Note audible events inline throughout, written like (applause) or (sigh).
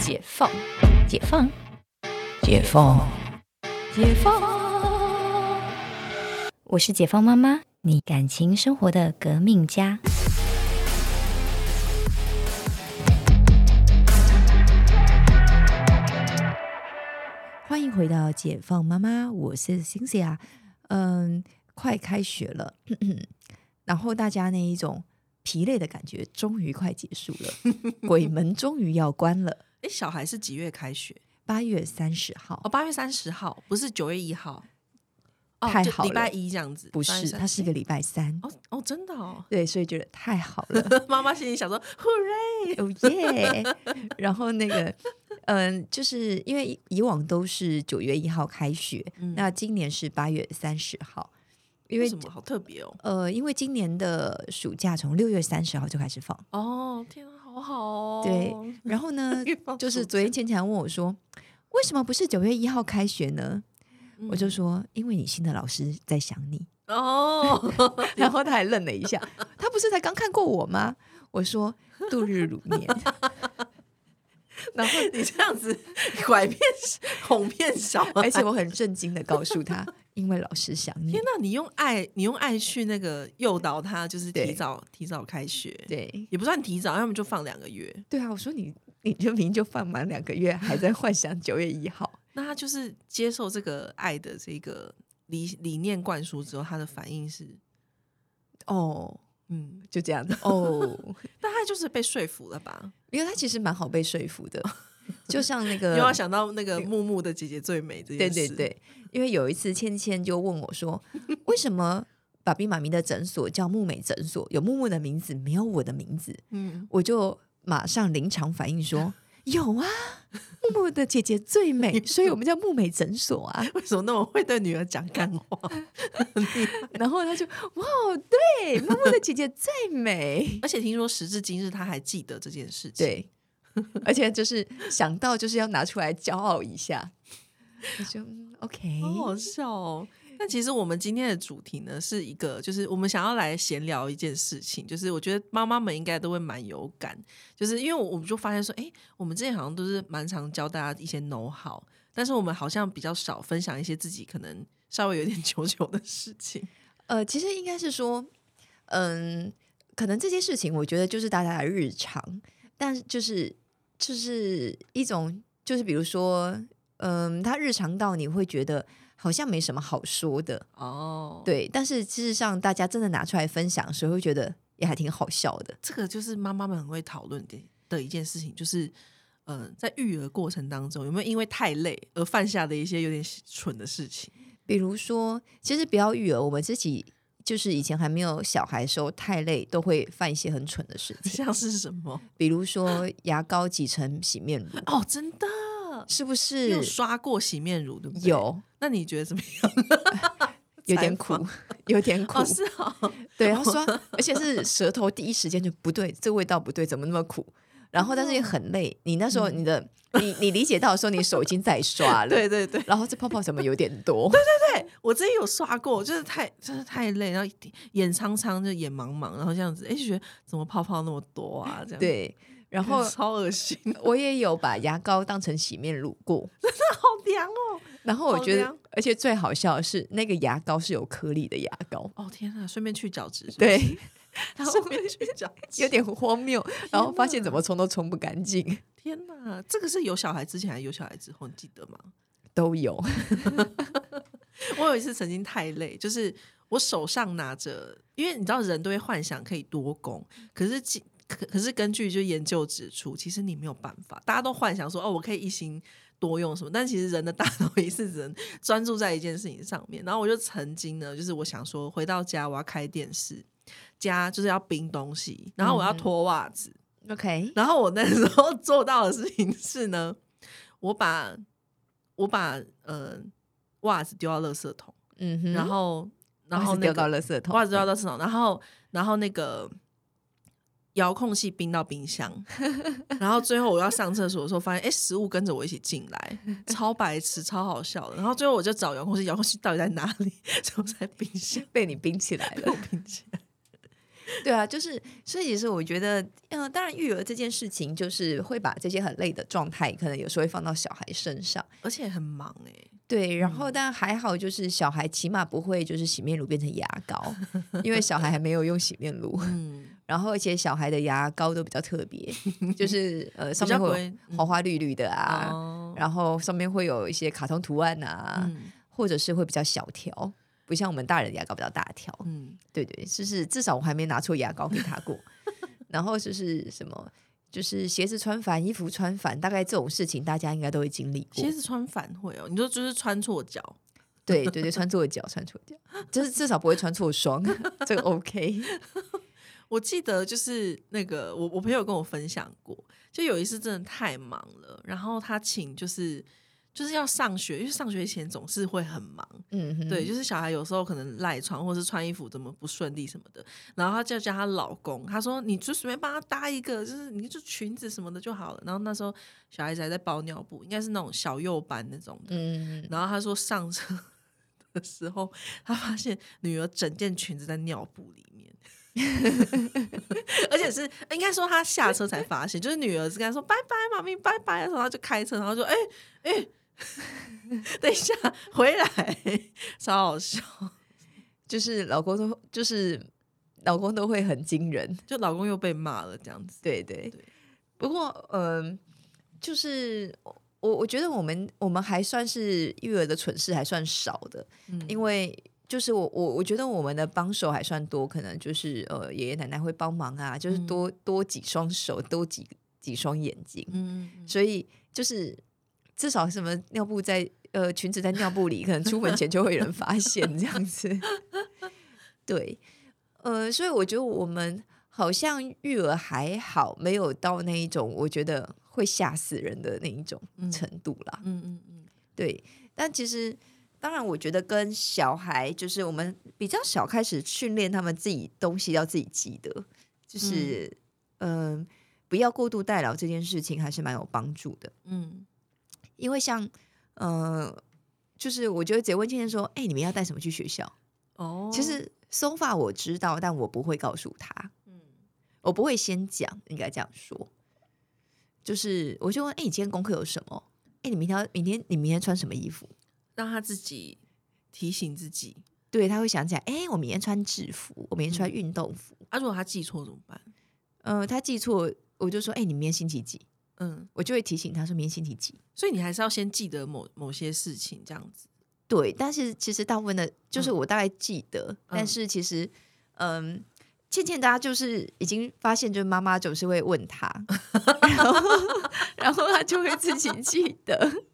解放，解放，解放，解放。我是解放妈妈，你感情生活的革命家。欢迎回到解放妈妈，我是 Cynthia。嗯，快开学了，(clears throat) 然后大家那一种疲累的感觉终于快结束了，(laughs) 鬼门终于要关了。哎，小孩是几月开学？八月三十号哦，八月三十号，不是九月一号。哦，就太好了礼拜一这样子，不是，它是一个礼拜三。哦哦，真的哦。对，所以觉得太好了，(laughs) 妈妈心里想说，(laughs) Hooray！哦耶！然后那个，嗯，就是因为以以往都是九月一号开学，那今年是八月三十号，因为为什么好特别哦？呃，因为今年的暑假从六月三十号就开始放。哦，天啊，好好哦。对，然后呢，(laughs) 就是昨天倩倩还问我说，为什么不是九月一号开学呢？我就说，因为你新的老师在想你。哦，(laughs) 然后他还愣了一下，他不是才刚看过我吗？我说度日如年。(laughs) 然后你这样子拐骗哄骗小孩，而且我很震惊的告诉他，因为老师想你天。哪，你用爱，你用爱去那个诱导他，就是提早提早开学，对也不算提早，要么就放两个月。对啊，我说你 (laughs) 你就明明就放满两个月，还在幻想九月一号。(laughs) 那他就是接受这个爱的这个理理念灌输之后，他的反应是，哦，嗯，就这样子哦，(laughs) 那他就是被说服了吧？因为他其实蛮好被说服的，(laughs) 就像那个又要想到那个木木的姐姐最美这对件事，对对，因为有一次芊芊就问我说，为什么爸比妈咪的诊所叫木美诊所，有木木的名字，没有我的名字？嗯，我就马上临场反应说。有啊，木木的姐姐最美，(laughs) 所以我们叫木美诊所啊。为什么那么会对女儿讲干话？(laughs) 然后他就哇，对，木木的姐姐最美。而且听说时至今日他还记得这件事情，，对，(laughs) 而且就是想到就是要拿出来骄傲一下。我就嗯 OK，好好笑哦。但其实我们今天的主题呢，是一个，就是我们想要来闲聊一件事情，就是我觉得妈妈们应该都会蛮有感，就是因为我我们就发现说，哎，我们之前好像都是蛮常教大家一些 know how，但是我们好像比较少分享一些自己可能稍微有点 (laughs) 糗糗的事情。呃，其实应该是说，嗯，可能这些事情，我觉得就是大家的日常，但是就是就是一种，就是比如说，嗯，他日常到你会觉得好像没什么好说的，哦，对，但是事实上大家真的拿出来分享的时候，会觉得也还挺好笑的。这个就是妈妈们很会讨论的的一件事情，就是。呃，在育儿过程当中，有没有因为太累而犯下的一些有点蠢的事情？比如说，其实不要育儿，我们自己就是以前还没有小孩的时候，太累都会犯一些很蠢的事情，像是什么？比如说牙膏挤成洗面乳，哦，真的，是不是有刷过洗面乳对不对？。有那你觉得怎么样？(laughs) 有点苦，有点苦哦，，是哦，对，然后说，而且是舌头第一时间就不对，这味道不对，怎么那么苦？然后但是也很累，你那时候你的、你你理解到的时候，你手已经在刷了，对对对然后这泡泡怎么有点多？对对对，我之前有刷过，就是太真的太累，然后眼苍苍就眼茫茫，然后这样子，哎，就觉得怎么泡泡那么多啊？这样，对，然 (laughs) 后超恶心，我也有把牙膏当成洗面乳过，(laughs) 真的好凉哦！然后我觉得，而且最好笑的是那个牙膏是有颗粒的牙膏，哦天啊，顺便去角质，对，(laughs) 然后顺便去角质，有点荒谬，然后发现怎么冲都冲不干净，(laughs) 天哪，这个是有小孩之前还是有小孩之后？你记得吗？(laughs) 都有，我有一次曾经太累，就是我手上拿着，因为你知道人都会幻想可以多功，可是其可可是根据就研究指出，其实你没有办法，大家都幻想说哦，我可以一心多用什么，但其实人的大脑也是只能专注在一件事情上面。然后我就曾经呢，就是我想说回到家我要开电视，家就是要冰东西，然后我要脱袜子，OK，(laughs) 然后我那时候做到的事情是呢，我把我把呃袜子丢到垃圾桶，嗯哼，然后然后、那丢个、到垃圾桶，袜子丢到垃圾桶，然后然后那个遥控器冰到冰箱，(laughs) 然后最后我要上厕所的时候，发现哎，食物跟着我一起进来，(laughs) 超白痴，超好笑的。然后最后我就找遥控器，遥控器到底在哪里？就在冰箱被你冰起来了。冰起来。(laughs) 对啊，就是所以其实我觉得，嗯、当然育儿这件事情，就是会把这些很累的状态，可能有时候会放到小孩身上。而且很忙哎、对，然后但还好，就是小孩起码不会就是洗面乳变成牙膏，因为小孩还没有用洗面乳。嗯，然后而且小孩的牙膏都比较特别，(laughs) 就是呃上面会花花绿绿的啊，哦，然后上面会有一些卡通图案啊，嗯或者是会比较小条，不像我们大人的牙膏比较大条。嗯，对对，就是至少我还没拿错牙膏给他过。(laughs) 然后就是什么，就是鞋子穿反，衣服穿反，大概这种事情大家应该都会经历过鞋。子穿反会哦，你说就是穿错脚，对对对，穿错脚，穿错脚，就是至少不会穿错双，(laughs) 这个 OK。(laughs) 我记得就是那个我我朋友跟我分享过，就有一次真的太忙了，然后他请就是就是要上学，因为上学前总是会很忙，嗯，对，就是小孩有时候可能赖床或是穿衣服怎么不顺利什么的，然后她就叫她老公，她说你就随便帮她搭一个，就是你就裙子什么的就好了。然后那时候小孩子还在包尿布，应该是那种小幼班那种的。嗯，然后她说上车的时候，她发现女儿整件裙子在尿布里面。而且是应该说他下车才发现，就是女儿是跟他说拜拜，妈咪拜拜的时候，他就开车，然后就哎哎，(laughs) 等一下回来，超好笑。就是老公都就是老公都会很惊人，就老公又被骂了，这样子。对对。对。不过嗯、就是我我觉得我们我们还算是育儿的蠢事还算少的，嗯。因为就是我我我觉得我们的帮手还算多，可能就是呃爷爷奶奶会帮忙啊，就是嗯。多、多几双手，多几几双眼睛，嗯，所以就是至少什么尿布在呃裙子在尿布里，可能出门前就会有人发现这样子。(laughs) 对，呃，所以我觉得我们好像育儿还好，没有到那一种我觉得会吓死人的那一种嗯程度啦。嗯嗯嗯对，但其实当然，我觉得跟小孩就是我们比较小开始训练他们自己东西要自己记得，就是嗯、呃不要过度代劳这件事情还是蛮有帮助的。嗯因为像呃，就是我就会直接问倩倩说：“哎、你们要带什么去学校？”哦，其实 so far 我知道，但我不会告诉他，嗯我不会先讲，应该这样说。就是我就问：“哎、你今天功课有什么？哎、你明天要明天你明天穿什么衣服？”让他自己提醒自己。对，他会想起来，哎、我明天穿制服，我明天穿运动服。啊，如果他记错怎么办？呃，他记错，我就说，哎、你明天星期几？嗯，我就会提醒他说明天星期几。所以你还是要先记得某某些事情，这样子。对，但是其实大部分的，就是嗯我大概记得，但嗯是其实，嗯，渐渐大家就是已经发现，就是妈妈总是会问他，(laughs) 然后然后他就会自己记得。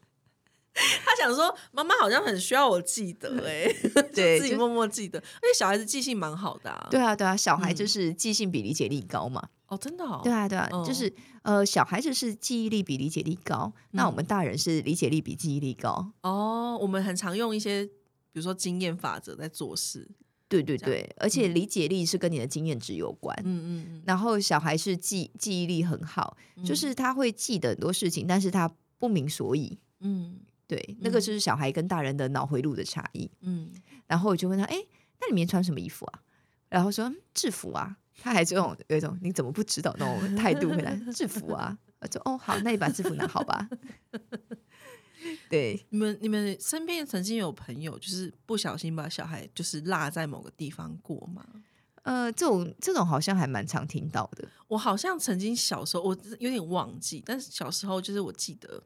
他想说，妈妈好像很需要我记得、欸，(laughs) 哎，对就自己默默记得。而且小孩子记性蛮好的、啊。对啊，对啊，小孩就嗯是记性比理解力高嘛。哦，真的哦。对啊，对啊，哦就是呃，小孩子是记忆力比理解力高，那我嗯们大人是理解力比记忆力高。哦，我们很常用一些，比如说经验法则在做事。对对对，而且理解力是跟你的经验值有关。嗯嗯然后小孩是记记忆力很好，嗯，就是他会记得很多事情，但是他不明所以。嗯对，那个嗯就是小孩跟大人的脑回路的差异。嗯然后我就问他，哎，那你明天穿什么衣服啊？然后说嗯制服啊，他还这种有一种你怎么不知道那种态度回来，(laughs) 制服啊。我说哦好，那你把制服拿好吧。(laughs) 对，你们你们身边曾经有朋友就是不小心把小孩就是落在某个地方过吗？呃，这种这种好像还蛮常听到的。我好像曾经小时候我有点忘记，但是小时候就是我记得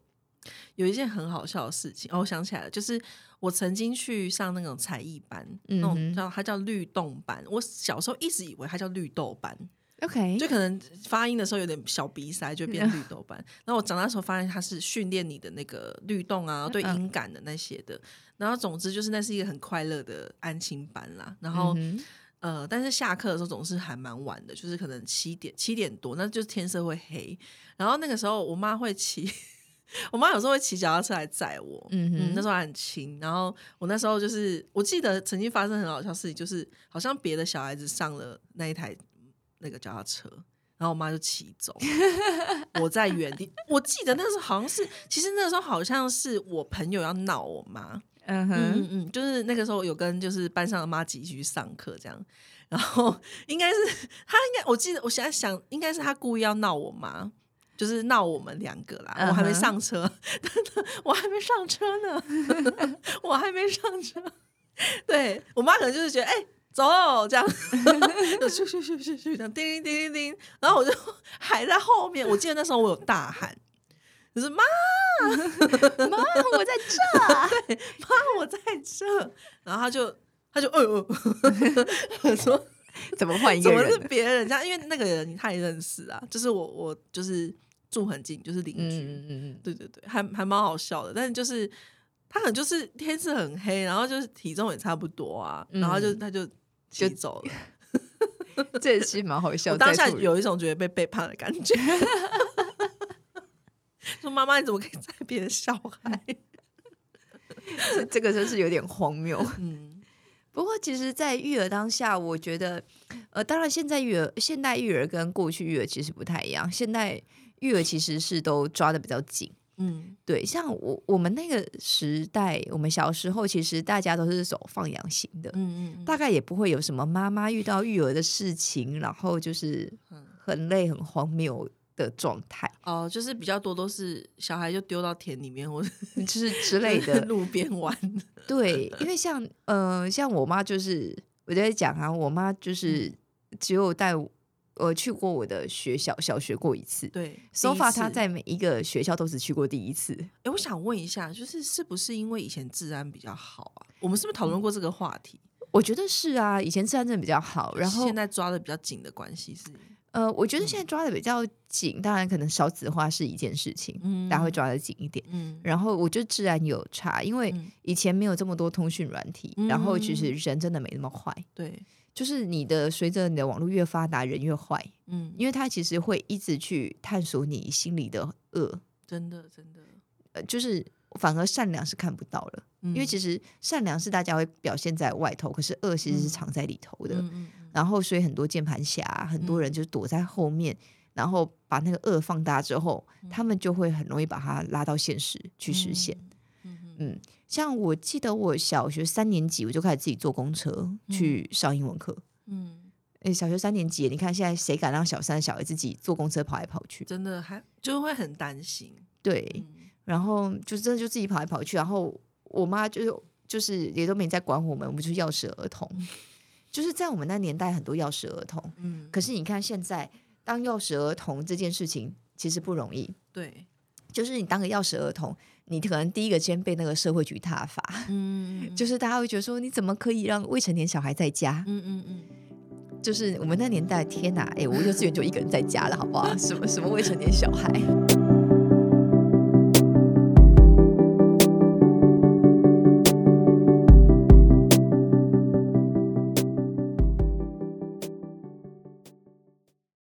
有一件很好笑的事情哦，我想起来了，就是我曾经去上那种才艺班，那种叫它叫律动班。我小时候一直以为它叫绿豆班，OK，就可能发音的时候有点小鼻塞，就变绿豆班。然后我长大时候发现它是训练你的那个律动啊，对嗯音感的那些的。然后总之就是那是一个很快乐的安亲班啦。然后、嗯呃，但是下课的时候总是还蛮晚的，就是可能七点七点多，那就是天色会黑。然后那个时候我妈会骑，(laughs) 我妈有时候会骑脚踏车来载我。嗯哼，嗯，那时候还很轻，然后我那时候就是，我记得曾经发生很好笑的事情，就是好像别的小孩子上了那一台那个脚踏车，然后我妈就骑走，我在原地。我记得那时候好像是，其实那时候好像是我朋友要闹我妈，嗯哼，嗯，就是那个时候有跟就是班上的妈一起去上课这样，然后应该是他应该我记得我现在想应该是他故意要闹我妈。就是闹我们两个啦，我还没上车，(laughs) 我还没上车呢，(laughs) 我还没上车。对我妈可能就是觉得，哎、走这样，就咻咻咻咻咻这样，叮铃叮铃叮，然后我就还在后面。我记得那时候我有大喊，就是妈 (laughs) 妈，我在这。对妈，我在这，然后他就他就哎呦，我，说怎么换一怎么是？别人这样？因为那个人他也认识啊，就是我我就是住很近，就是邻居。嗯嗯嗯对对对，还还蛮好笑的。但是就是他可能就是天色很黑，然后就是体重也差不多啊，然后就嗯他就就走了。嗯，这也是蛮好笑。(laughs) 我当下有一种觉得被背叛的感觉。(laughs) 说妈妈，你怎么可以载别的小孩？这这个真是有点荒谬。嗯 (laughs) 不过，其实，在育儿当下，我觉得，呃，当然，现在育儿、现代育儿跟过去育儿其实不太一样。现代育儿其实是都抓的比较紧，嗯。对，像我我们那个时代，我们小时候其实大家都是走放养型的，嗯嗯大概也不会有什么妈妈遇到育儿的事情，然后就是嗯。很累、很荒谬的状态，哦，就是比较多都是小孩就丢到田里面或者 (laughs) 就是之类的。(laughs) 路边玩。对，因为像呃，像我妈就是我在讲啊，我妈就是只有带我呃去过我的学校小学过一次。对 so 第一 far，次她在每一个学校都只去过第一次。哎，我想问一下，就是是不是因为以前治安比较好啊？我们是不是讨论过这个话题？我觉得是啊，以前治安真的比较好，然后现在抓的比较紧的关系是，呃，我觉得现在抓的比较紧，当然可能少子化是一件事情，嗯大家会抓的紧一点。嗯然后我觉得治安有差，因为嗯以前没有这么多通讯软体，然后其实人真的没那么坏。对，就是你的随着你的网络越发达，人越坏，嗯，因为他其实会一直去探索你心里的恶，真的真的，呃，就是反而善良是看不到了，因因为其实善良是大家会表现在外头，可是恶其实是嗯。藏在里头的。嗯嗯然后所以很多键盘侠，很多人就躲在后面，然后把那个恶放大之后，他们就会很容易把它拉到现实去实现。嗯嗯嗯，像我记得我小学三年级我就开始自己坐公车去上英文课。嗯，诶，小学三年级，你看现在谁敢让小三小孩自己坐公车跑来跑去？真的还就会很担心，对，嗯然后就真的就自己跑来跑去，然后我妈就是就是也都没在管我们，我们就是钥匙儿童。就是在我们那年代，很多钥匙儿童。嗯，可是你看现在，当钥匙儿童这件事情其实不容易。对，就是你当个钥匙儿童，你可能第一个先被那个社会局挞伐，嗯 (laughs) 就是大家会觉得说，你怎么可以让未成年小孩在家？嗯嗯嗯，就是我们那年代，天哪，哎，我幼稚园就一个人在家了，好不好？(laughs) 什么什么未成年小孩？